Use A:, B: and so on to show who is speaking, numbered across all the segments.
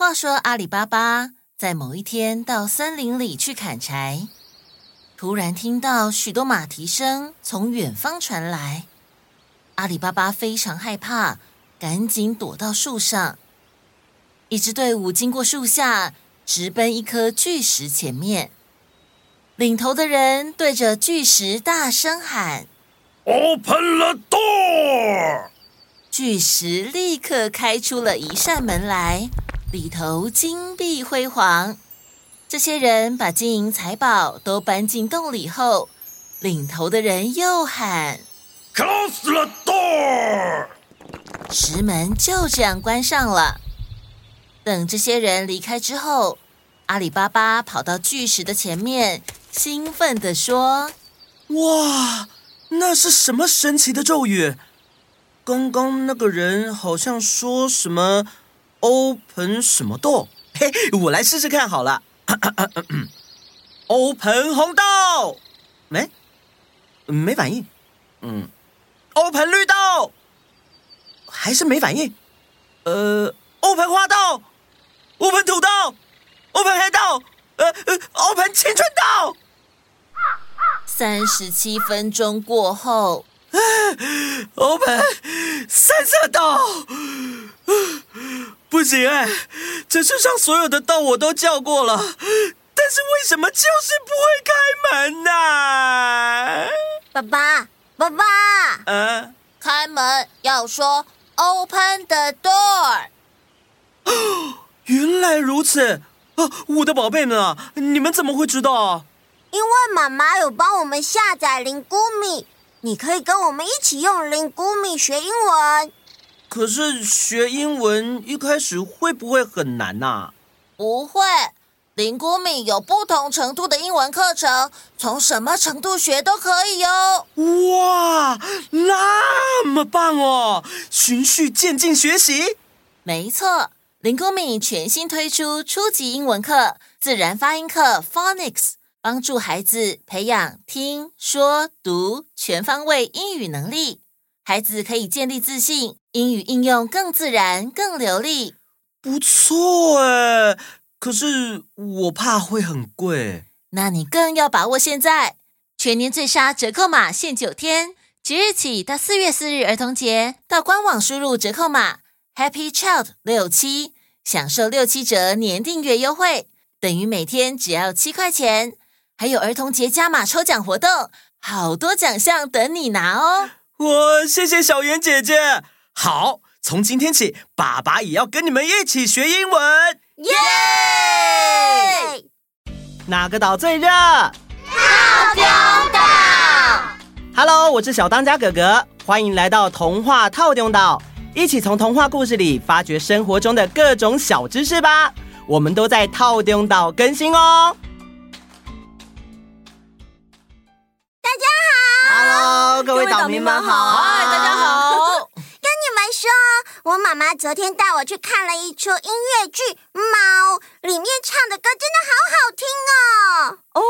A: 话说阿里巴巴在某一天到森林里去砍柴，突然听到许多马蹄声从远方传来。阿里巴巴非常害怕，赶紧躲到树上。一支队伍经过树下，直奔一颗巨石前面。领头的人对着巨石大声喊
B: ：“Open the door！”
A: 巨石立刻开出了一扇门来。里头金碧辉煌，这些人把金银财宝都搬进洞里后，领头的人又喊
B: ：“Close the door！”
A: 石门就这样关上了。等这些人离开之后，阿里巴巴跑到巨石的前面，兴奋地说：“
C: 哇，那是什么神奇的咒语？刚刚那个人好像说什么？” Open 什么豆？嘿，我来试试看好了。Open 红豆，没，没反应。嗯，Open 绿豆，还是没反应。呃，Open 花豆，Open 土豆，Open 黑豆，呃呃，Open 青春豆。
A: 三十七分钟过后，
C: Open 三色豆。不行哎，这世上所有的洞我都叫过了，但是为什么就是不会开门呢？
D: 爸爸，爸爸，
C: 嗯，
D: 开门要说 “Open the door”。
C: 哦，原来如此啊！我的宝贝们啊，你们怎么会知道啊？
D: 因为妈妈有帮我们下载灵谷米，你可以跟我们一起用灵谷米学英文。
C: 可是学英文一开始会不会很难呐？
D: 不会，林谷米有不同程度的英文课程，从什么程度学都可以哟。
C: 哇，那么棒哦！循序渐进学习。
A: 没错，林谷米全新推出初级英文课、自然发音课 （Phonics），帮助孩子培养听说读全方位英语能力。孩子可以建立自信，英语应用更自然、更流利。
C: 不错哎，可是我怕会很贵。
A: 那你更要把握现在，全年最杀折扣码限九天，即日起到四月四日儿童节，到官网输入折扣码 Happy Child 六七，享受六七折年订阅优惠，等于每天只要七块钱。还有儿童节加码抽奖活动，好多奖项等你拿哦。
C: 我谢谢小圆姐姐。好，从今天起，爸爸也要跟你们一起学英文。
D: 耶！
C: 哪个岛最热？
D: 套丢岛。
C: Hello，我是小当家哥哥，欢迎来到童话套丢岛，一起从童话故事里发掘生活中的各种小知识吧。我们都在套丢岛更新哦。各位岛民们好，
A: 嗨，大家好。
D: 跟你们说，我妈妈昨天带我去看了一出音乐剧《猫》，里面唱的歌真的好好听哦。
E: 哦，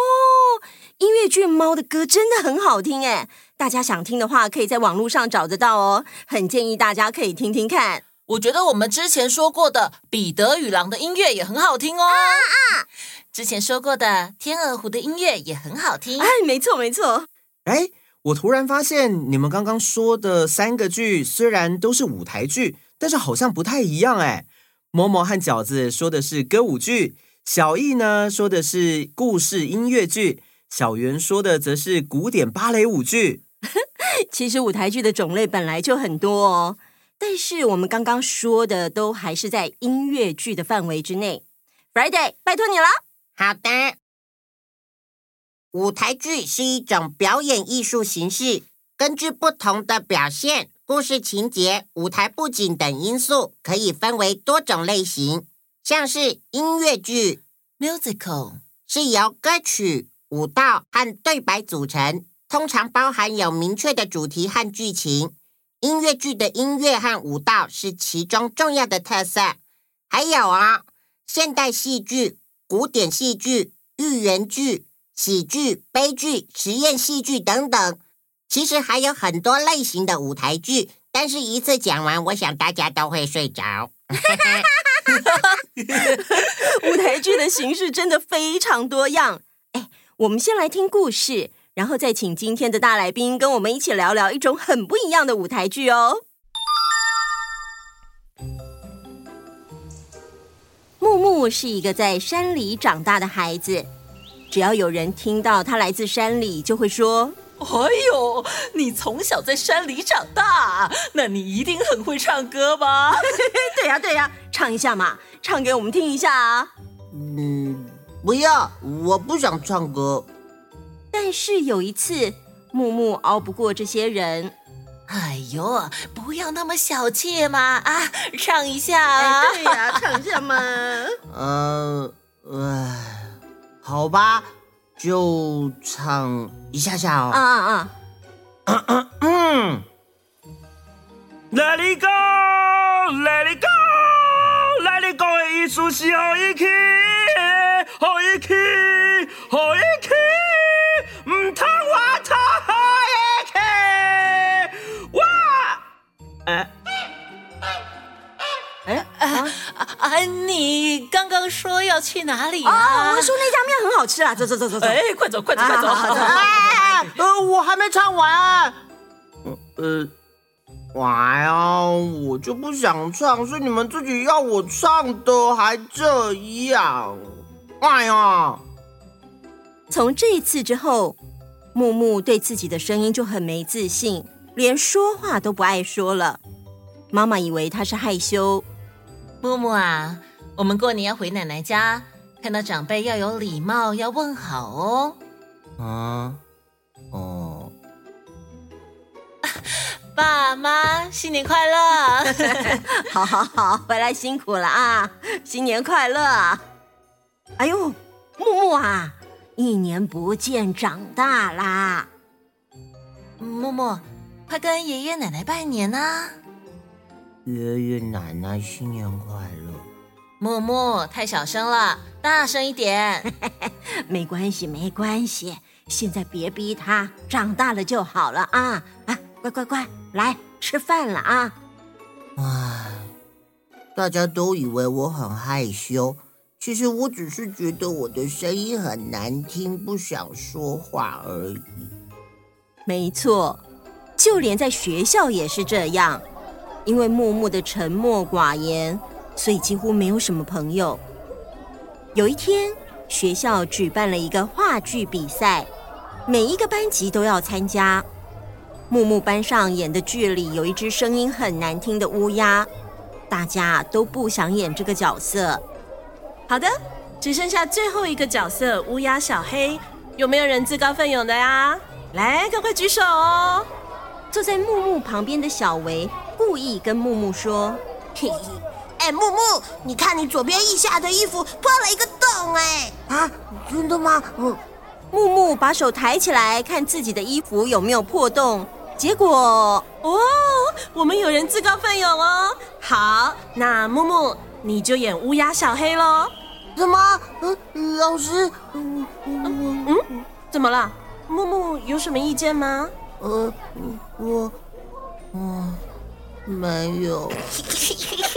E: 音乐剧《猫》的歌真的很好听哎，大家想听的话，可以在网络上找得到哦。很建议大家可以听听看。
A: 我觉得我们之前说过的《彼得与狼》的音乐也很好听哦。啊啊！之前说过的《天鹅湖》的音乐也很好听。
E: 哎，没错没错。
C: 哎。我突然发现，你们刚刚说的三个剧虽然都是舞台剧，但是好像不太一样哎。某某和饺子说的是歌舞剧，小艺呢说的是故事音乐剧，小圆说的则是古典芭蕾舞剧。
E: 其实舞台剧的种类本来就很多哦，但是我们刚刚说的都还是在音乐剧的范围之内。Friday，拜托你了。
D: 好的。舞台剧是一种表演艺术形式，根据不同的表现、故事情节、舞台布景等因素，可以分为多种类型。像是音乐剧 （musical） 是由歌曲、舞蹈和对白组成，通常包含有明确的主题和剧情。音乐剧的音乐和舞蹈是其中重要的特色。还有啊，现代戏剧、古典戏剧、寓言剧。喜剧、悲剧、实验戏剧等等，其实还有很多类型的舞台剧，但是一次讲完，我想大家都会睡着。
E: 舞台剧的形式真的非常多样。哎，我们先来听故事，然后再请今天的大来宾跟我们一起聊聊一种很不一样的舞台剧哦。木木是一个在山里长大的孩子，只要有人听到他来自山里，就会说。
F: 哎呦，你从小在山里长大，那你一定很会唱歌吧？
E: 对呀，对呀，唱一下嘛，唱给我们听一下啊。
D: 嗯，不要，我不想唱歌。
E: 但是有一次，木木熬不过这些人。
A: 哎呦，不要那么小气嘛！啊，唱一下啊！
E: 对呀，唱一下嘛。
D: 呃，唉，好吧。就唱一下下哦。
E: 啊啊啊！嗯嗯。
B: Let it go, let it go, let it go 的意思是好一起，好一起，好
A: 说要去哪里啊？
E: 哦，我说那家面很好吃啊！走走走走走！
F: 哎，快走快走快走！
D: 哎，呃，我还没唱完。呃，哎呀，我就不想唱，是你们自己要我唱的，还这样。哎呀！
E: 从这一次之后，木木对自己的声音就很没自信，连说话都不爱说了。妈妈以为他是害羞。
A: 木木啊，我们过年要回奶奶家，看到长辈要有礼貌，要问好哦。
D: 啊，哦，
A: 爸妈，新年快乐！
E: 好好好，回来辛苦了啊，新年快乐！哎呦，木木啊，一年不见，长大啦！
A: 木木，快跟爷爷奶奶拜年啊！
D: 爷爷奶奶新年快乐！
A: 木木太小声了，大声一点。
E: 没关系，没关系，现在别逼他，长大了就好了啊啊！乖乖乖，来吃饭了啊！
D: 唉，大家都以为我很害羞，其实我只是觉得我的声音很难听，不想说话而已。
E: 没错，就连在学校也是这样。因为木木的沉默寡言，所以几乎没有什么朋友。有一天，学校举办了一个话剧比赛，每一个班级都要参加。木木班上演的剧里有一只声音很难听的乌鸦，大家都不想演这个角色。
G: 好的，只剩下最后一个角色乌鸦小黑，有没有人自告奋勇的呀？来，赶快举手哦！
E: 坐在木木旁边的小维。故意跟木木说：“
H: 嘿，哎，木木，你看你左边腋下的衣服破了一个洞，哎，
D: 啊，真的吗？”嗯，
E: 木木把手抬起来看自己的衣服有没有破洞，结果
G: 哦，我们有人自告奋勇哦。好，那木木你就演乌鸦小黑喽。
H: 怎么？嗯，老师，
G: 嗯嗯嗯，怎么了？木木有什么意见吗？
H: 呃，我，我。没有。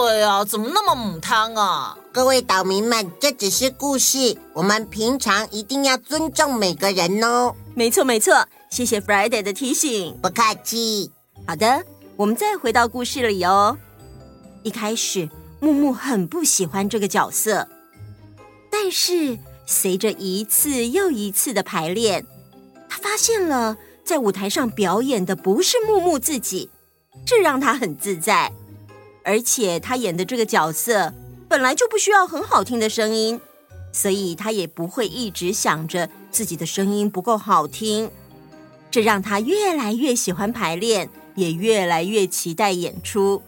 A: 对啊，怎么那么母汤啊？
D: 各位岛民们，这只是故事，我们平常一定要尊重每个人哦。
E: 没错没错，谢谢 Friday 的提醒，
D: 不客气。
E: 好的，我们再回到故事里哦。一开始，木木很不喜欢这个角色，但是。随着一次又一次的排练，他发现了在舞台上表演的不是木木自己，这让他很自在。而且他演的这个角色本来就不需要很好听的声音，所以他也不会一直想着自己的声音不够好听。这让他越来越喜欢排练，也越来越期待演出，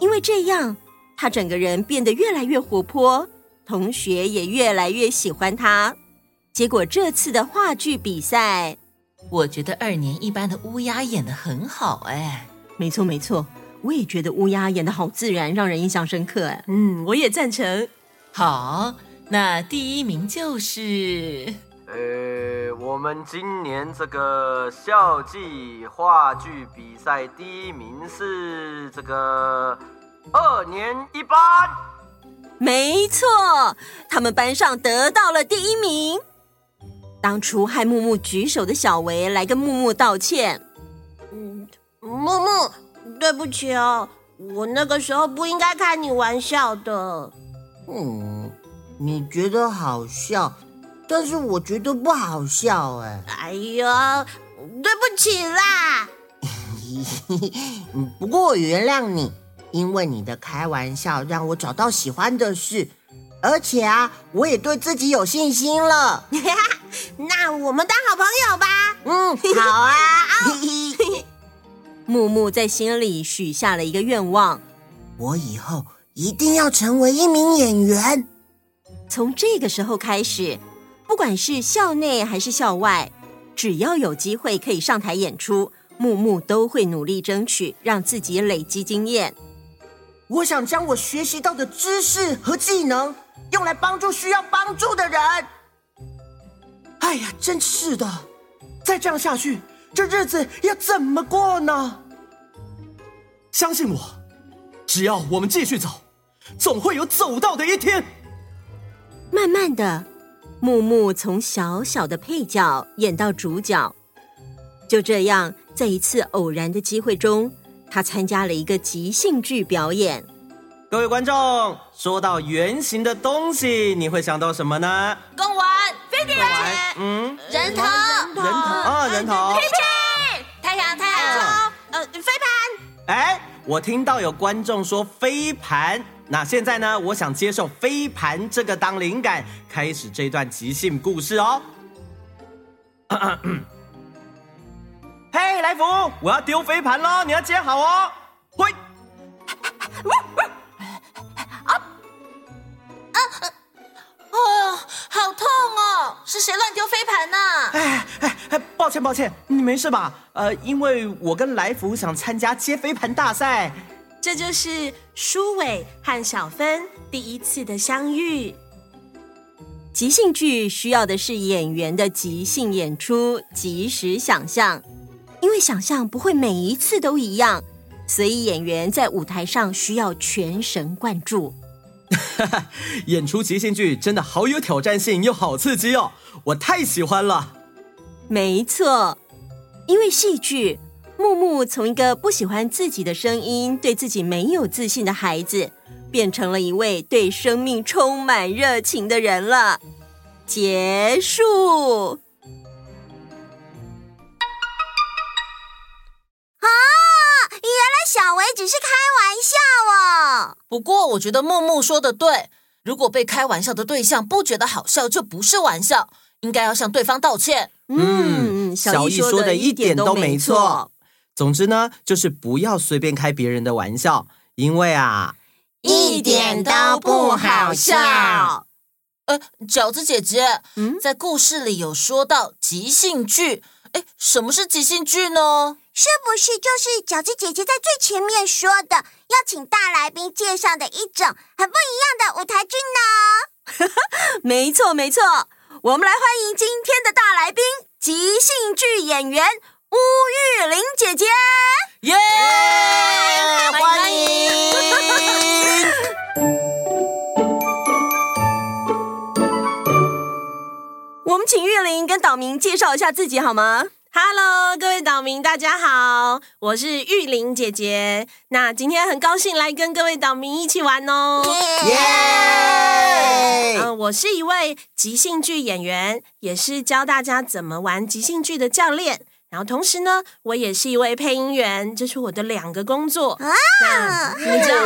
E: 因为这样他整个人变得越来越活泼。同学也越来越喜欢他，结果这次的话剧比赛，
A: 我觉得二年一班的乌鸦演得很好哎。
E: 没错没错，我也觉得乌鸦演的好自然，让人印象深刻哎。
G: 嗯，我也赞成。
A: 好，那第一名就是……
I: 呃，
C: 我们今年这个校际话剧比赛第一名是这个二年一班。
E: 没错，他们班上得到了第一名。当初害木木举手的小维来跟木木道歉。
H: 嗯，木木，对不起哦，我那个时候不应该开你玩笑的。
D: 嗯，你觉得好笑，但是我觉得不好笑哎。
H: 哎呦，对不起啦。
D: 不过我原谅你。因为你的开玩笑让我找到喜欢的事，而且啊，我也对自己有信心了。
H: 那我们当好朋友吧。
D: 嗯，好啊。
E: 木木在心里许下了一个愿望：
D: 我以后一定要成为一名演员。
E: 从这个时候开始，不管是校内还是校外，只要有机会可以上台演出，木木都会努力争取，让自己累积经验。
D: 我想将我学习到的知识和技能用来帮助需要帮助的人。哎呀，真是的！再这样下去，这日子要怎么过呢？
I: 相信我，只要我们继续走，总会有走到的一天。
E: 慢慢的，木木从小小的配角演到主角，就这样，在一次偶然的机会中。他参加了一个即兴剧表演。
C: 各位观众，说到圆形的东西，你会想到什么呢？
F: 公文、飞碟、
C: 嗯，
F: 人头、
C: 人头啊，人头。
F: 屁屁，太阳、太阳球，呃，飞盘。
C: 哎，我听到有观众说飞盘，那现在呢？我想接受飞盘这个当灵感，开始这段即兴故事哦。嘿来福，我要丢飞盘喽，你要接好哦。喂，歉抱歉，你没事吧？呃，因为我跟来福想参加接飞盘大赛。
G: 这就是舒伟和小芬第一次的相遇。
E: 即兴剧需要的是演员的即兴演出，即时想象。因为想象不会每一次都一样，所以演员在舞台上需要全神贯注。
C: 演出即兴剧真的好有挑战性，又好刺激哦！我太喜欢了。
E: 没错，因为戏剧，木木从一个不喜欢自己的声音、对自己没有自信的孩子，变成了一位对生命充满热情的人了。结束啊！原来。
H: 小维只是开玩笑哦。
A: 不过我觉得木木说的对，如果被开玩笑的对象不觉得好笑，就不是玩笑，应该要向对方道歉。
E: 嗯，小易说的一点都没错。
C: 总之呢，就是不要随便开别人的玩笑，因为啊，
H: 一点都不好笑。
A: 呃，饺子姐姐，嗯，在故事里有说到即兴剧，哎，什么是即兴剧呢？
H: 是不是就是饺子姐姐在最前面说的，要请大来宾介绍的一种很不一样的舞台剧呢？
E: 没错，没错，我们来欢迎今天的大来宾——即兴剧演员巫玉玲姐姐。
C: 耶! Yeah! 欢迎！
E: 我们请玉玲跟岛民介绍一下自己好吗
G: ？Hello，各位岛民，大家好，我是玉玲姐姐。那今天很高兴来跟各位岛民一起玩哦。
D: 耶
G: Yeah!、呃！我是一位即兴剧演员，也是教大家怎么玩即兴剧的教练。然后同时呢，我也是一位配音员，这是我的两个工作。啊，那你们知道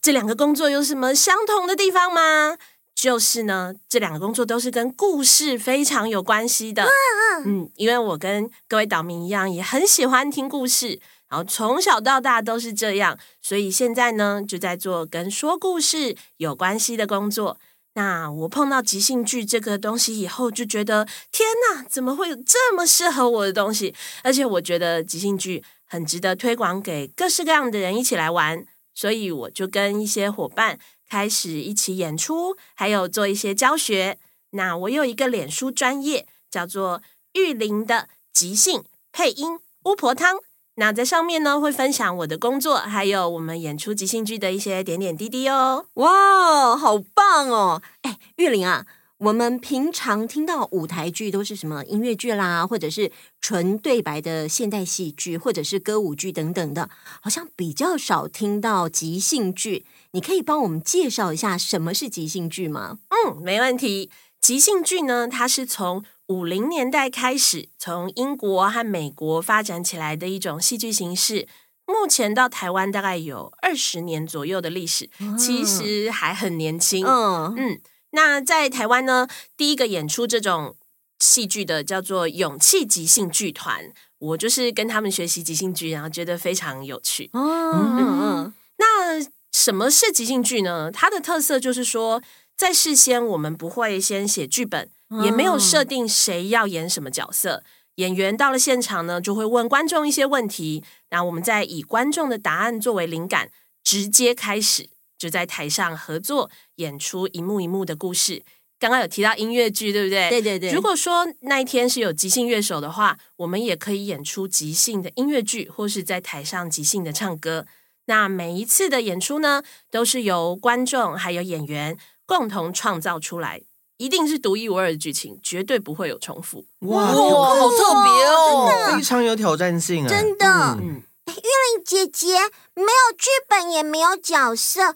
G: 这两个工作有什么相同的地方吗？就是呢，这两个工作都是跟故事非常有关系的。嗯嗯，因为我跟各位岛民一样，也很喜欢听故事，然后从小到大都是这样，所以现在呢，就在做跟说故事有关系的工作。那我碰到即兴剧这个东西以后，就觉得天哪，怎么会有这么适合我的东西？而且我觉得即兴剧很值得推广给各式各样的人一起来玩，所以我就跟一些伙伴。开始一起演出，还有做一些教学。那我有一个脸书专业，叫做“玉玲的即兴配音巫婆汤。那在上面呢，会分享我的工作，还有我们演出即兴剧的一些点点滴滴哦。
E: 哇，好棒哦！哎，玉玲啊，我们平常听到舞台剧都是什么音乐剧啦，或者是纯对白的现代戏剧，或者是歌舞剧等等的，好像比较少听到即兴剧。你可以帮我们介绍一下什么是即兴剧吗？
G: 嗯，没问题。即兴剧呢，它是从五零年代开始，从英国和美国发展起来的一种戏剧形式。目前到台湾大概有二十年左右的历史，其实还很年轻。嗯嗯，那在台湾呢，第一个演出这种戏剧的叫做勇气即兴剧团，我就是跟他们学习即兴剧，然后觉得非常有趣。嗯嗯，那什么是即兴剧呢？它的特色就是说，在事先，我们不会先写剧本，也没有设定谁要演什么角色。演员到了现场呢，就会问观众一些问题，然后我们再以观众的答案作为灵感，直接开始就在台上合作演出一幕一幕的故事。刚刚有提到音乐剧，对不对？
E: 对对对。
G: 如果说那一天是有即兴乐手的话，我们也可以演出即兴的音乐剧，或是在台上即兴的唱歌。那每一次的演出呢，都是由观众还有演员。共同创造出来，一定是独一无二的剧情，绝对不会有重复。
C: 哇，
F: 哇好特别哦，
C: 真的非常有挑战性啊！
H: 真的，嗯，玉玲姐姐没有剧本，也没有角色，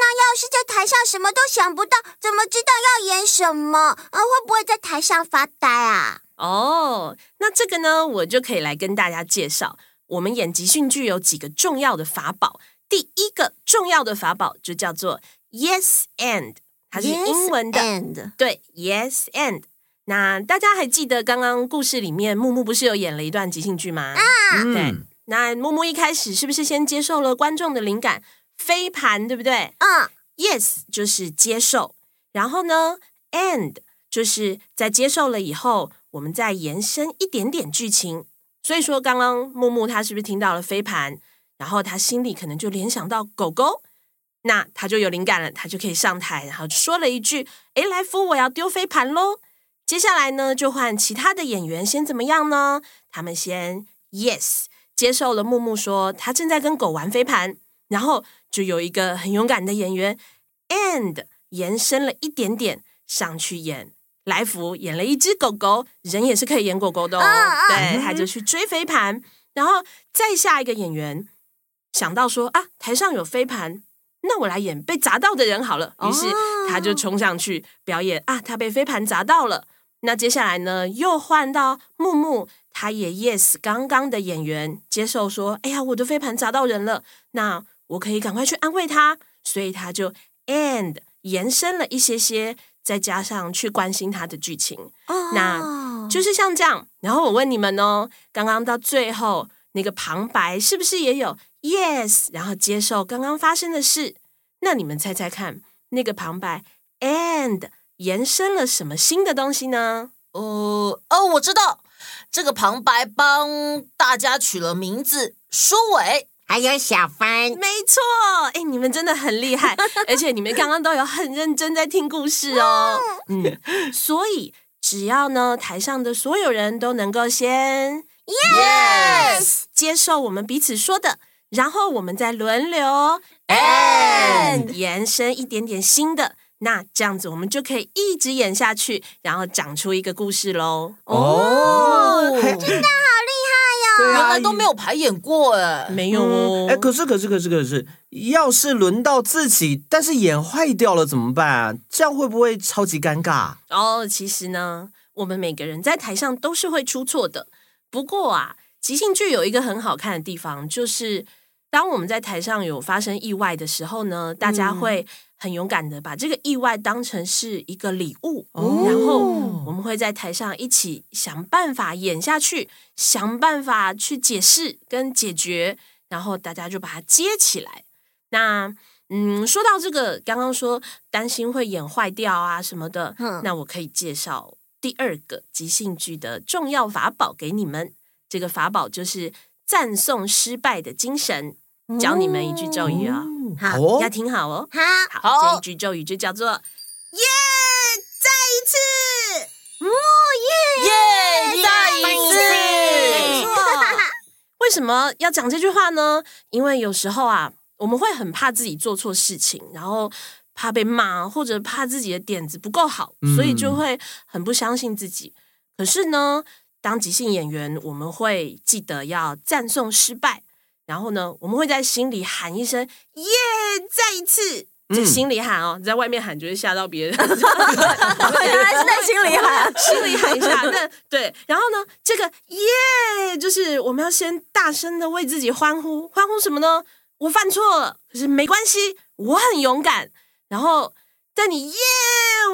H: 那要是在台上什么都想不到，怎么知道要演什么？啊，会不会在台上发呆啊？
G: 哦，那这个呢，我就可以来跟大家介绍，我们演即兴剧有几个重要的法宝。第一个重要的法宝就叫做 Yes and。它是英文的，yes. 对，Yes and。那大家还记得刚刚故事里面木木不是有演了一段即兴剧吗？啊，对。那木木一开始是不是先接受了观众的灵感，飞盘，对不对？嗯，Yes 就是接受，然后呢，And 就是在接受了以后，我们再延伸一点点剧情。所以说，刚刚木木他是不是听到了飞盘，然后他心里可能就联想到狗狗。那他就有灵感了，他就可以上台，然后说了一句：“诶，来福，我要丢飞盘喽！”接下来呢，就换其他的演员先怎么样呢？他们先 yes 接受了木木说他正在跟狗玩飞盘，然后就有一个很勇敢的演员 and 延伸了一点点上去演来福，演了一只狗狗，人也是可以演狗狗的哦。对，他就去追飞盘，然后再下一个演员想到说啊，台上有飞盘。那我来演被砸到的人好了，于是他就冲上去表演啊，他被飞盘砸到了。那接下来呢，又换到木木，他也 yes 刚刚的演员接受说，哎呀，我的飞盘砸到人了，那我可以赶快去安慰他，所以他就 and 延伸了一些些，再加上去关心他的剧情，那就是像这样。然后我问你们哦，刚刚到最后那个旁白是不是也有？Yes，然后接受刚刚发生的事。那你们猜猜看，那个旁白 and 延伸了什么新的东西呢？
F: 哦，哦，我知道，这个旁白帮大家取了名字，舒伟
D: 还有小芬。
G: 没错，哎，你们真的很厉害，而且你们刚刚都有很认真在听故事哦。嗯，所以只要呢，台上的所有人都能够先
H: Yes
G: 接受我们彼此说的。然后我们再轮流 and 延伸一点点新的，那这样子我们就可以一直演下去，然后讲出一个故事喽。
H: 哦，真的好厉
F: 原来都没有排演过哎，
G: 没有哦。
C: 哎，可是可是可是可是，要是轮到自己，但是演坏掉了怎么办？这样会不会超级尴尬？
G: 哦，其实呢，我们每个人在台上都是会出错的。不过啊，即兴剧有一个很好看的地方，就是。当我们在台上有发生意外的时候呢，大家会很勇敢的把这个意外当成是一个礼物，哦、然后我们会在台上一起想办法演下去，想办法去解释跟解决，然后大家就把它接起来。那嗯，说到这个，刚刚说担心会演坏掉啊什么的，嗯、那我可以介绍第二个即兴剧的重要法宝给你们。这个法宝就是赞颂失败的精神。教你们一句咒语啊、哦，好，哦、要听好哦。好，好，这一句咒语就叫做“耶”，再一次，哦耶耶。
F: 再一次。
G: 没错。为什么要讲这句话呢？因为有时候啊，我们会很怕自己做错事情，然后怕被骂，或者怕自己的点子不够好，所以就会很不相信自己。可是呢，当即兴演员，我们会记得要赞颂失败，然后呢，我们会在心里喊一声“耶”，再一次。在心里喊哦，在外面喊就会吓到别人。原
E: 来是在心里喊，
G: 心里喊一下。那对，然后呢，这个耶，就是我们要先大声的为自己欢呼，欢呼什么呢？我犯错了，可是没关系，我很勇敢。然后在你耶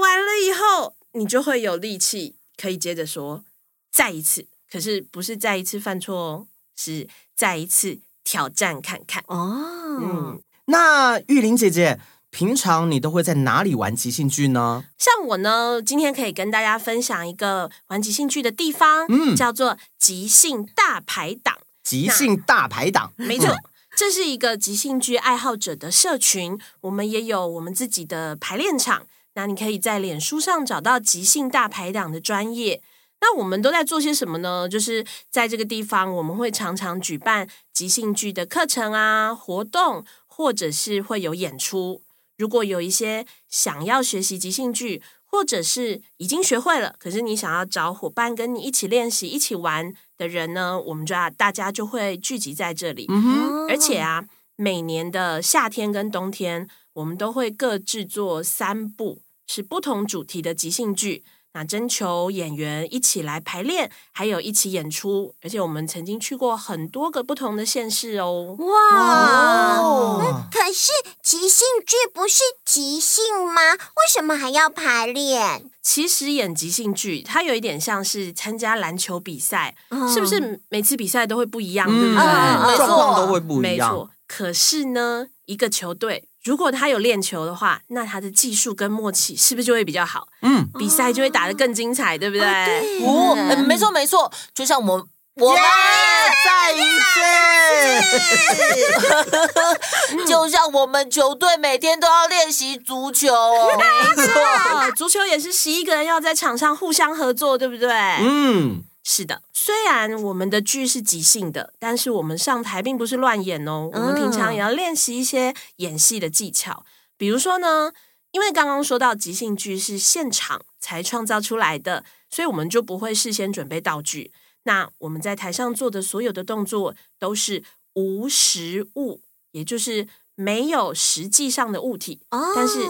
G: 完了以后，你就会有力气可以接着说再一次。可是不是再一次犯错哦，是再一次挑战看看
E: 哦。
C: 嗯，那玉玲姐姐。平常你都会在哪里玩即兴剧呢？
G: 像我呢，今天可以跟大家分享一个玩即兴剧的地方，嗯，叫做即兴大排档。
C: 即兴大排档，
G: 没错，这是一个即兴剧爱好者的社群。我们也有我们自己的排练场。那你可以在脸书上找到即兴大排档的专页。那我们都在做些什么呢？就是在这个地方，我们会常常举办即兴剧的课程啊、活动，或者是会有演出。如果有一些想要学习即兴剧，或者是已经学会了，可是你想要找伙伴跟你一起练习、一起玩的人呢，我们就要大家就会聚集在这里。嗯哼。而且啊，每年的夏天跟冬天，我们都会各制作三部是不同主题的即兴剧。那征求演员一起来排练，还有一起演出，而且我们曾经去过很多个不同的县市哦。
H: 哇！嗯，可是即兴剧不是即兴吗？为什么还要排练？
G: 其实演即兴剧，它有一点像是参加篮球比赛，嗯，是不是每次比赛都会不一样？嗯，对不对？
C: 状况都会不一样。
G: 没错。可是呢，一个球队。如果他有练球的话，那他的技术跟默契是不是就会比较好？嗯，比赛就会打得更精彩，对不对？
F: 哦，没错没错，就像我们我们
D: 再一
F: 次，就像我们球队每天都要练习足球，
G: 没错，足球也是十一个人要在场上互相合作，对不对？嗯。是的，虽然我们的剧是即兴的，但是我们上台并不是乱演哦。我们平常也要练习一些演戏的技巧，比如说呢，因为刚刚说到即兴剧是现场才创造出来的，所以我们就不会事先准备道具。那我们在台上做的所有的动作都是无实物，也就是没有实际上的物体，但是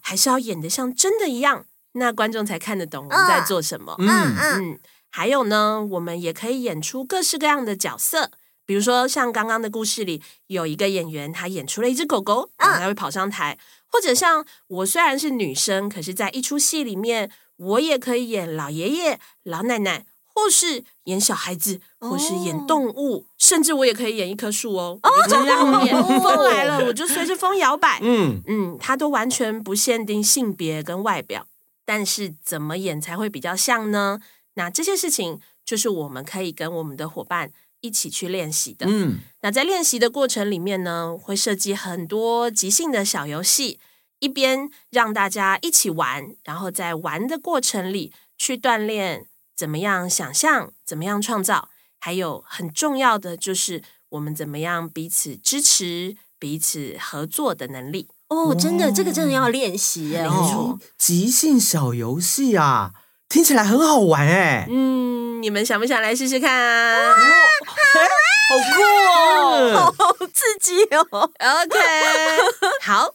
G: 还是要演得像真的一样，那观众才看得懂我们在做什么。嗯嗯。还有呢，我们也可以演出各式各样的角色，比如说像刚刚的故事里，有一个演员他演出了一只狗狗，然后他会跑上台；或者像我虽然是女生，可是在一出戏里面，我也可以演老爷爷、老奶奶，或是演小孩子，或是演动物，甚至我也可以演一棵树哦。哦这样 演，风来了，我就随着风摇摆。嗯嗯，它都完全不限定性别跟外表，但是怎么演才会比较像呢？那这些事情就是我们可以跟我们的伙伴一起去练习的。嗯，那在练习的过程里面呢，会设计很多即兴的小游戏，一边让大家一起玩，然后在玩的过程里去锻炼怎么样想象，怎么样创造，还有很重要的就是我们怎么样彼此支持、彼此合作的能力。
E: 哦，真的，这个真的要练习耶。
C: 哦，即兴小游戏啊。听起来很好玩哎，
G: 嗯，你们想不想来试试看啊？
F: 好酷哦，
E: 好刺激哦。
G: OK，好，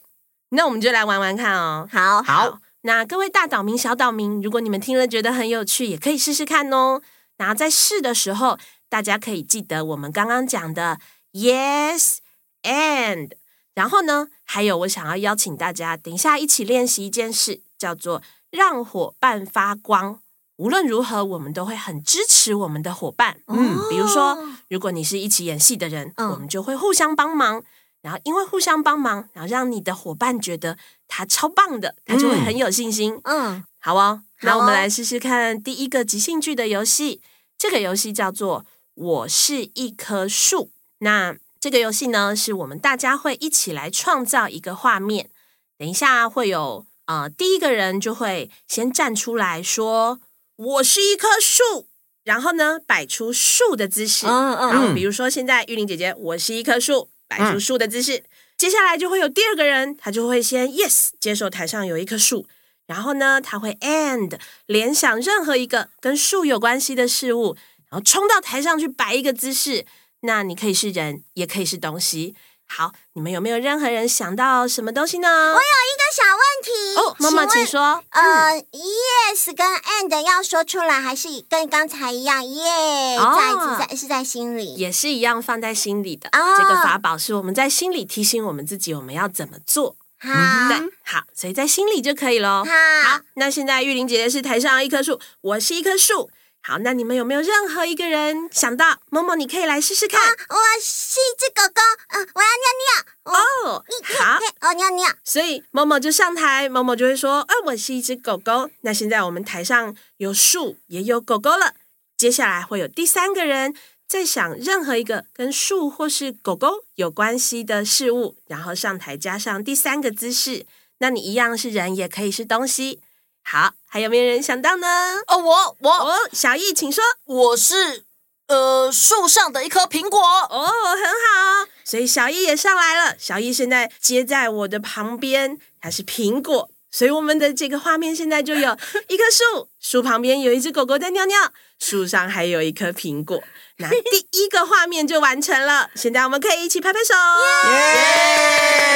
G: 那我们就来玩玩看哦。
E: 好
G: 好，那各位大岛民、小岛民，如果你们听了觉得很有趣，也可以试试看哦。然后在试的时候，大家可以记得我们刚刚讲的 Yes and，然后呢，还有我想要邀请大家，等一下一起练习一件事，叫做。让伙伴发光。无论如何，我们都会很支持我们的伙伴。嗯，比如说，如果你是一起演戏的人，嗯，我们就会互相帮忙。然后，因为互相帮忙，然后让你的伙伴觉得他超棒的，他就会很有信心。嗯，好哦。那我们来试试看第一个即兴剧的游戏。这个游戏叫做“我是一棵树”。那这个游戏呢，是我们大家会一起来创造一个画面。等一下会有。啊、呃，第一个人就会先站出来说：“我是一棵树。”然后呢，摆出树的姿势。
E: 嗯嗯
G: 然后比如说现在玉玲姐姐，我是一棵树，摆出树的姿势。接下来就会有第二个人，他就会先 yes 接受台上有一棵树，然后呢，他会 and 联想任何一个跟树有关系的事物，然后冲到台上去摆一个姿势。那你可以是人，也可以是东西。好，你们有没有任何人想到什么东西呢？
H: 我有一个小问题
G: 哦，妈妈，
H: 请
G: 说。
H: 呃、yes 跟 and 要说出来，还是跟刚才一样耶？
G: 哦
H: 在一起在是在心里。
G: 也是一样放在心里的。
H: 哦
G: 这个法宝是我们在心里提醒我们自己，我们要怎么做。
H: 好，
G: 对，好，所以在心里就可以喽。
H: 好
G: 好，那现在玉玲姐姐是台上一棵树，我是一棵树。好，那你们有没有任何一个人想到？某某，你可以来试试看。
H: 我是一只狗狗，嗯、我要尿尿。
G: 哦，好，
H: 我，尿尿。
G: 所以某某就上台，某某就会说：“啊，我是一只狗狗。”那现在我们台上有树，也有狗狗了。接下来会有第三个人在想任何一个跟树或是狗狗有关系的事物，然后上台加上第三个姿势。那你一样是人，也可以是东西。好，还有没有人想到呢？
F: 哦，我我
G: 哦，小易，请说。
F: 我是呃树上的一颗苹果。
G: 哦，很好，所以小易也上来了。小易现在接在我的旁边，它是苹果，所以我们的这个画面现在就有一棵树，树旁边有一只狗狗在尿尿，树上还有一颗苹果。那第一个画面就完成了，现在我们可以一起拍拍手。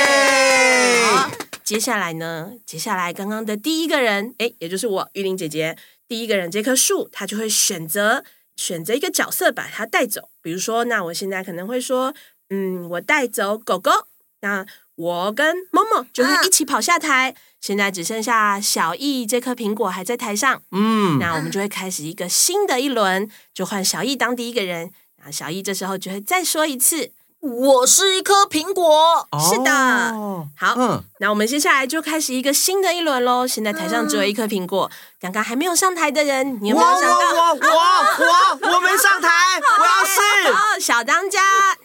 C: 耶！
G: 好，接下来呢？接下来刚刚的第一个人，诶，也就是我玉玲姐姐，第一个人这棵树，她就会选择选择一个角色把它带走。比如说，那我现在可能会说，嗯，我带走狗狗，那我跟某某就会一起跑下台。现在只剩下小易这颗苹果还在台上，
C: 嗯，
G: 那我们就会开始一个新的一轮，就换小易当第一个人。那小易这时候就会再说一次。
F: 我是一颗苹果。
G: 是的
C: 哦
G: 好，
C: 嗯，
G: 那我们接下来就开始一个新的一轮喽。现在台上只有一颗苹果，刚刚还没有上台的人，你有没有想到？
C: 我我我我没上台，我要是。
G: 哦，小当家，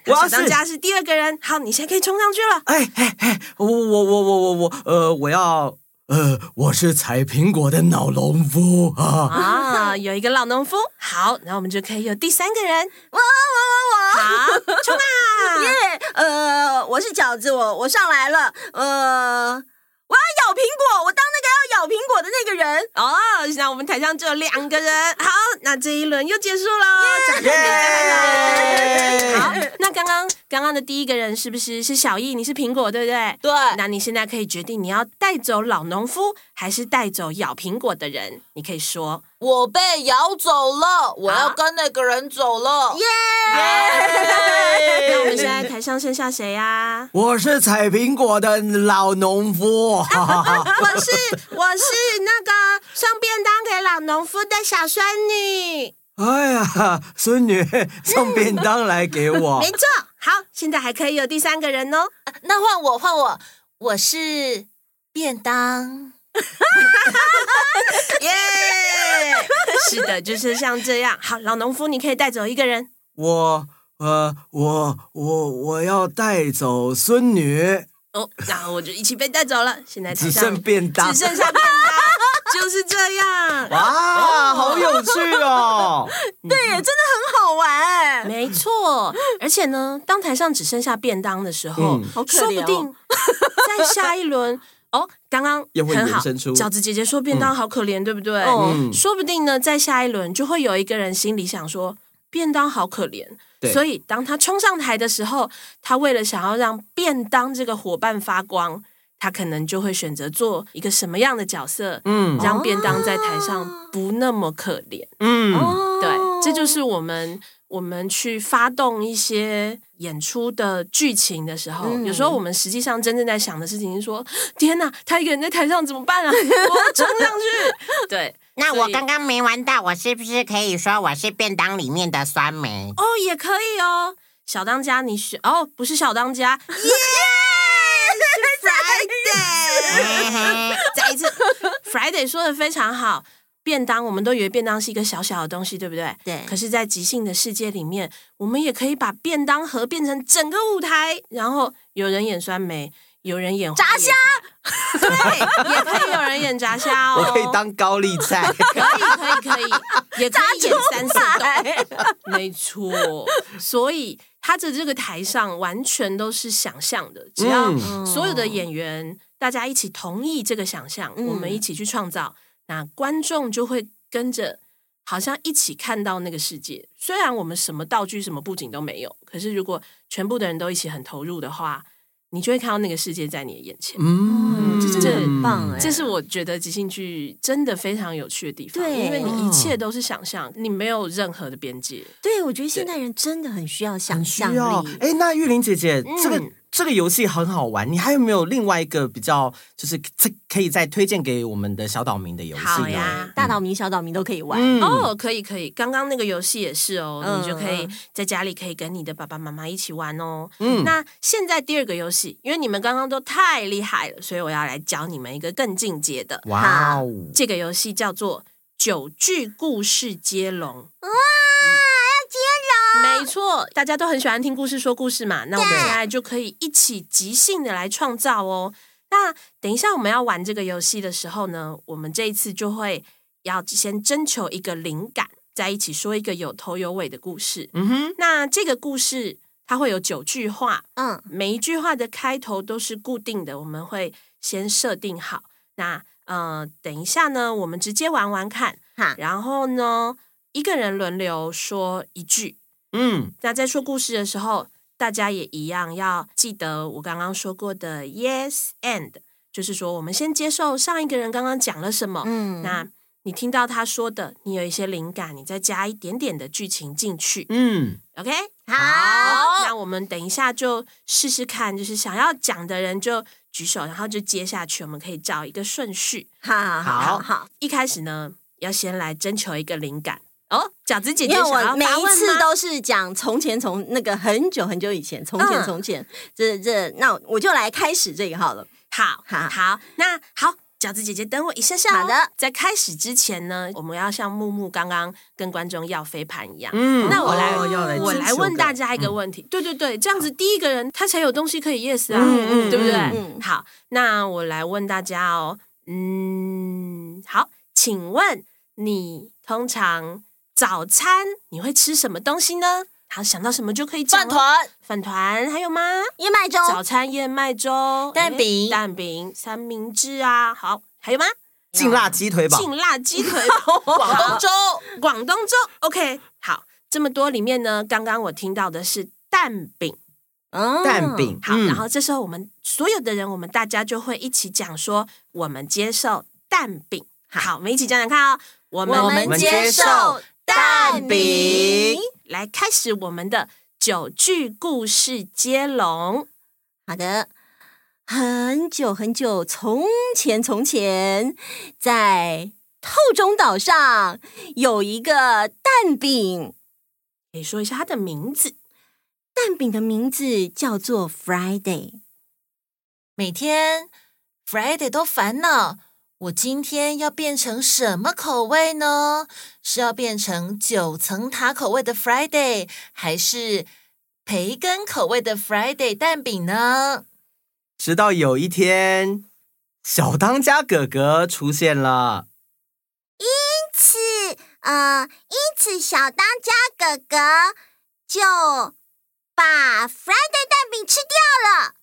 C: 我要
G: 小当家是第二个人。好，你现在可以冲上去了。
C: 哎哎哎，我我我我我我呃，我要呃，我是采苹果的老农夫啊。
G: 啊，有一个老农夫。好，然后我们就可以有第三个人。
E: 我我我我，
G: 好，冲啊！
E: 耶！呃，我是饺子，我我上来了。呃，我要咬苹果，我当那个要咬苹果的那个人。
G: 哦，现在我们台上只有两个人。好，那这一轮又结束了。好，那刚刚刚刚的第一个人是不是是小易？你是苹果，对不对？
F: 对，
G: 那你现在可以决定你要带走老农夫，还是带走咬苹果的人？你可以说。
F: 我被咬走了，我要跟那个人走了。
H: 耶！
G: 那我们现在台上剩下谁呀？
C: 我是采苹果的老农夫。
G: 我是我是那个送便当给老农夫的小孙女。
C: 哎呀，孙女送便当来给我
G: 没。错，好，现在还可以有第三个人哦。
F: 那换我，换我，我是便当。
G: 耶！是的，就是像这样。好，老农夫，你可以带走一个人。
C: 我呃，我我我要带走孙女，
G: 哦，然后我就一起被带走了。现在
C: 只剩便当
G: 只。剩下便当，就是这样。
C: 哇，好有趣哦！
E: 对耶，真的很好玩哎。
G: 没错，而且呢，当台上只剩下便当的时候，
C: 嗯
E: 好可怜哦
G: 说不定在下一轮哦，
C: 刚刚
G: 很好，饺子姐姐说便当好可怜，对不对？
E: 嗯。
G: 说不定呢，在下一轮就会有一个人心里想说便当好可
C: 怜，
G: 所以当他冲上台的时候，他为了想要让便当这个伙伴发光，他可能就会选择做一个什么样的角色，
C: 嗯。
G: 让便当在台上不那么可怜。
C: 嗯，
G: 对，这就是我们我们去发动一些演出的剧情的时候，
E: 嗯
G: 有时候我们实际上真正在想的事情是说：天哪，他一个人在台上怎么办啊？我要冲上去！对，
D: 那我刚刚没玩到，我是不是可以说我是便当里面的酸梅？
G: 哦，也可以哦。小当家，你是哦，不是小当家，耶、是 Friday。再一次，Friday 说的非常好。便当，我们都以为便当是一个小小的东西，对不对？
E: 对
G: 可是，在即兴的世界里面，我们也可以把便当盒变成整个舞台，然后有人演酸梅，有人演
E: 炸虾，
G: 对，也可以有人演炸虾哦。
C: 我可以当高丽菜，
G: 可以，可以，可以，也可以演三色豆，没错。所以他的这个台上完全都是想象的，只要所有的演员大家一起同意这个想象，嗯、我们一起去创造，那观众就会跟着。好像一起看到那个世界，虽然我们什么道具、什么布景都没有，可是如果全部的人都一起很投入的话，你就会看到那个世界在你的眼前。
E: 嗯，这真的很棒哎！
G: 这是我觉得即兴剧真的非常有趣的地方，
E: 对，
G: 因为你一切都是想象，你没有任何的边界。
E: 对，我觉得现代人真的很需要想象力。
C: 哎，那玉玲姐姐，这个。这个游戏很好玩，你还有没有另外一个比较，就是这可以再推荐给我们的小岛民的游戏呢？
G: 好呀，
E: 大岛民、小岛民都可以玩、
G: 嗯、哦，可以可以。刚刚那个游戏也是哦，嗯、你就可以在家里可以跟你的爸爸妈妈一起玩哦。嗯，那现在第二个游戏，因为你们刚刚都太厉害了，所以我要来教你们一个更进阶的。
C: 哇哦，
G: 这个游戏叫做九句故事接龙。
H: 哇！
G: 没错，大家都很喜欢听故事、说故事嘛。那我们现在就可以一起即兴的来创造哦。那等一下我们要玩这个游戏的时候呢，我们这一次就会要先征求一个灵感，在一起说一个有头有尾的故事。嗯哼，那这个故事它会有九句话，嗯，每一句话的开头都是固定的，我们会先设定好。那呃，等一下呢，我们直接玩玩看。哈，然后呢，一个人轮流说一句。嗯，那在说故事的时候，大家也一样要记得我刚刚说过的 yes and，就是说我们先接受上一个人刚刚讲了什么，嗯，那你听到他说的，你有一些灵感，你再加一点点的剧情进去，嗯，OK，好，好，那我们等一下就试试看，就是想要讲的人就举手，然后就接下去，我们可以找一个顺序，
E: 好好好，好，好，
G: 一开始呢，要先来征求一个灵感。哦，饺子姐姐，
E: 因为我每一次都是讲从前从那个很久很久以前，从前从前，这这，那我就来开始这个好了。
G: 好，好，好，那好，饺子姐姐等我一下下。
E: 好的，
G: 在开始之前呢，我们要像木木刚刚跟观众要飞盘一样。嗯，那我来，我来问大家一个问题。对对对，这样子第一个人他才有东西可以 yes 啊，对不对？嗯，好，那我来问大家哦，嗯，好，请问你通常。早餐你会吃什么东西呢？好，想到什么就可以讲。饭
F: 团，
G: 饭团还有吗？
H: 燕麦粥。
G: 早餐燕麦粥，
F: 蛋饼，
G: 蛋饼，三明治啊。好，还有吗？
C: 劲辣鸡腿堡。
G: 劲辣鸡腿堡，广东粥，广东粥。OK，好，这么多里面呢，刚刚我听到的是蛋饼。
C: 嗯，蛋饼。
G: 好，然后这时候我们所有的人，我们大家就会一起讲说，我们接受蛋饼。好，我们一起讲讲看哦。
F: 我们接受。蛋饼，
G: 来开始我们的九句故事接龙。
E: 好的，很久很久从前，从前，在透中岛上有一个蛋饼，
G: 可以说一下它的名字。
E: 蛋饼的名字叫做 Friday。
A: 每天 Friday 都烦恼。我今天要变成什么口味呢？是要变成九层塔口味的 Friday，还是培根口味的 Friday 蛋饼呢？
C: 直到有一天，小当家哥哥出现了。
H: 因此，呃，因此小当家哥哥就把 Friday 蛋饼吃掉了。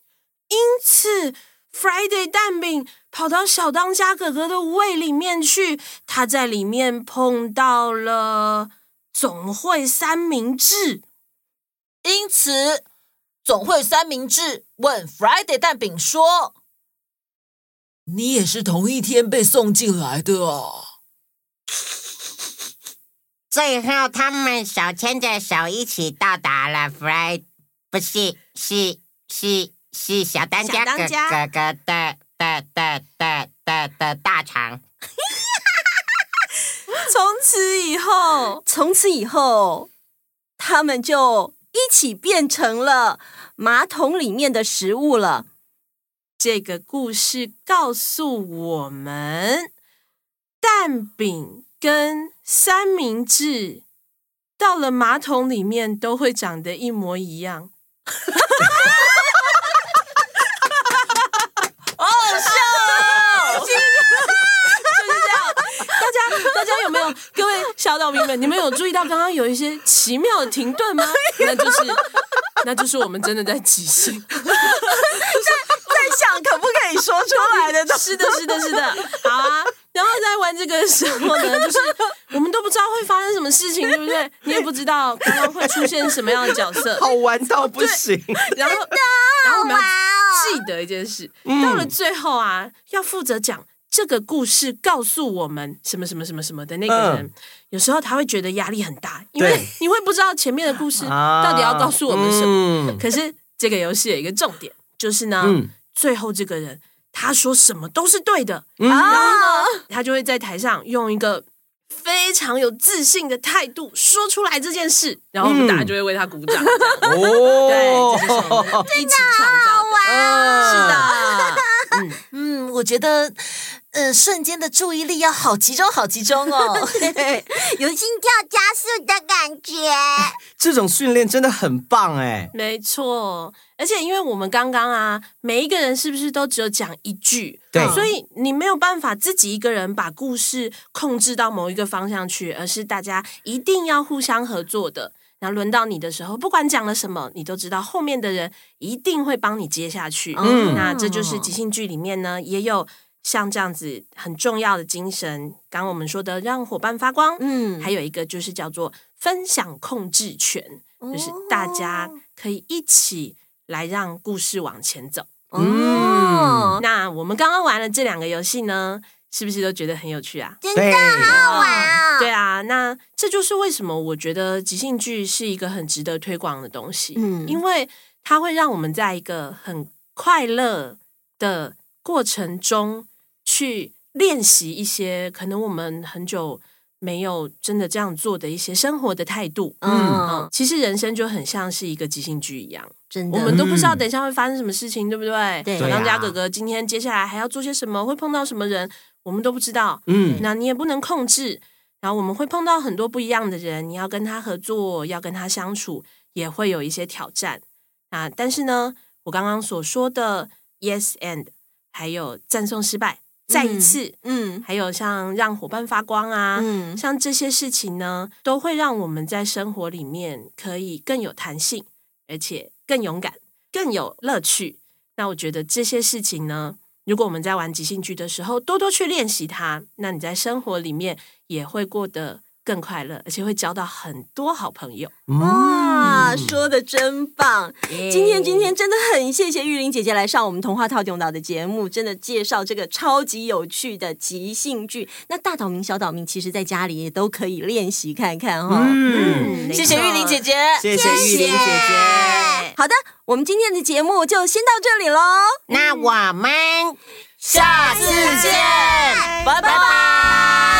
G: 因此。Friday 蛋饼跑到小当家哥哥的胃里面去，他在里面碰到了总会三明治，
F: 因此总会三明治问 Friday 蛋饼说：“你也是同一天被送进来的啊？”
D: 最后，他们手牵着手一起到达了 Friday，不是，是是。是小当家哥哥哥的的的的的的大肠。
G: 从此以后，
E: 从此以后，他们就一起变成了马桶里面的食物了。
G: 这个故事告诉我们，蛋饼跟三明治到了马桶里面都会长得一模一样。刚刚有一些奇妙的停顿吗？那就是，那就是我们真的在即兴，在
E: 在想可不可以说出来的。
G: 是的，是的，是的。好啊，然后在玩这个时候呢，就是我们都不知道会发生什么事情，对不对？你也不知道刚刚会出现什么样的角色，
C: 好玩到不行。
G: 然后，然后我们要记得一件事，到了最后啊，要负责讲。这个故事告诉我们什么什么什么什么的那个人，嗯、有时候他会觉得压力很大，因为你会不知道前面的故事到底要告诉我们什么。啊嗯、可是这个游戏有一个重点，就是呢，嗯、最后这个人他说什么都是对的，嗯、然后呢，他就会在台上用一个非常有自信的态度说出来这件事，然后我们大家就会为他鼓掌。哦，对，这就是我们一起创造的，
A: 哦、
G: 是的。
A: 嗯。嗯，我觉得。呃，瞬间的注意力要好集中，好集中哦，
H: 有心跳加速的感觉。
C: 这种训练真的很棒哎，
G: 没错。而且因为我们刚刚啊，每一个人是不是都只有讲一句？
C: 对，
G: 所以你没有办法自己一个人把故事控制到某一个方向去，而是大家一定要互相合作的。然后轮到你的时候，不管讲了什么，你都知道后面的人一定会帮你接下去。嗯，那这就是即兴剧里面呢，也有。像这样子很重要的精神，刚刚我们说的让伙伴发光，嗯，还有一个就是叫做分享控制权，哦、就是大家可以一起来让故事往前走。嗯，那我们刚刚玩了这两个游戏呢，是不是都觉得很有趣啊？
H: 真的好好玩啊、哦！
G: 对啊，那这就是为什么我觉得即兴剧是一个很值得推广的东西，嗯，因为它会让我们在一个很快乐的过程中。去练习一些可能我们很久没有真的这样做的一些生活的态度。嗯，嗯，其实人生就很像是一个即兴剧一样，
E: 真的，
G: 我们都不知道等一下会发生什么事情，对不对？
E: 对。
G: 小当家哥哥今天接下来还要做些什么，会碰到什么人，我们都不知道。嗯，那你也不能控制。然后我们会碰到很多不一样的人，你要跟他合作，要跟他相处，也会有一些挑战。啊，但是呢，我刚刚所说的 yes and 还有赞颂失败。再一次，嗯，嗯，还有像让伙伴发光啊，嗯，像这些事情呢，都会让我们在生活里面可以更有弹性，而且更勇敢，更有乐趣。那我觉得这些事情呢，如果我们在玩即兴剧的时候多多去练习它，那你在生活里面也会过得更快乐，而且会交到很多好朋友。
E: 哇，说的真棒！今天今天真的很谢谢玉玲姐姐来上我们童话套用岛的节目，真的介绍这个超级有趣的即兴剧。那大岛民、小岛民，其实在家里也都可以练习看看哈。
A: 嗯，谢谢玉玲姐姐，
C: 谢谢玉玲姐姐。
E: 好的，我们今天的节目就先到这里喽。
D: 那我们
A: 下次见，拜拜。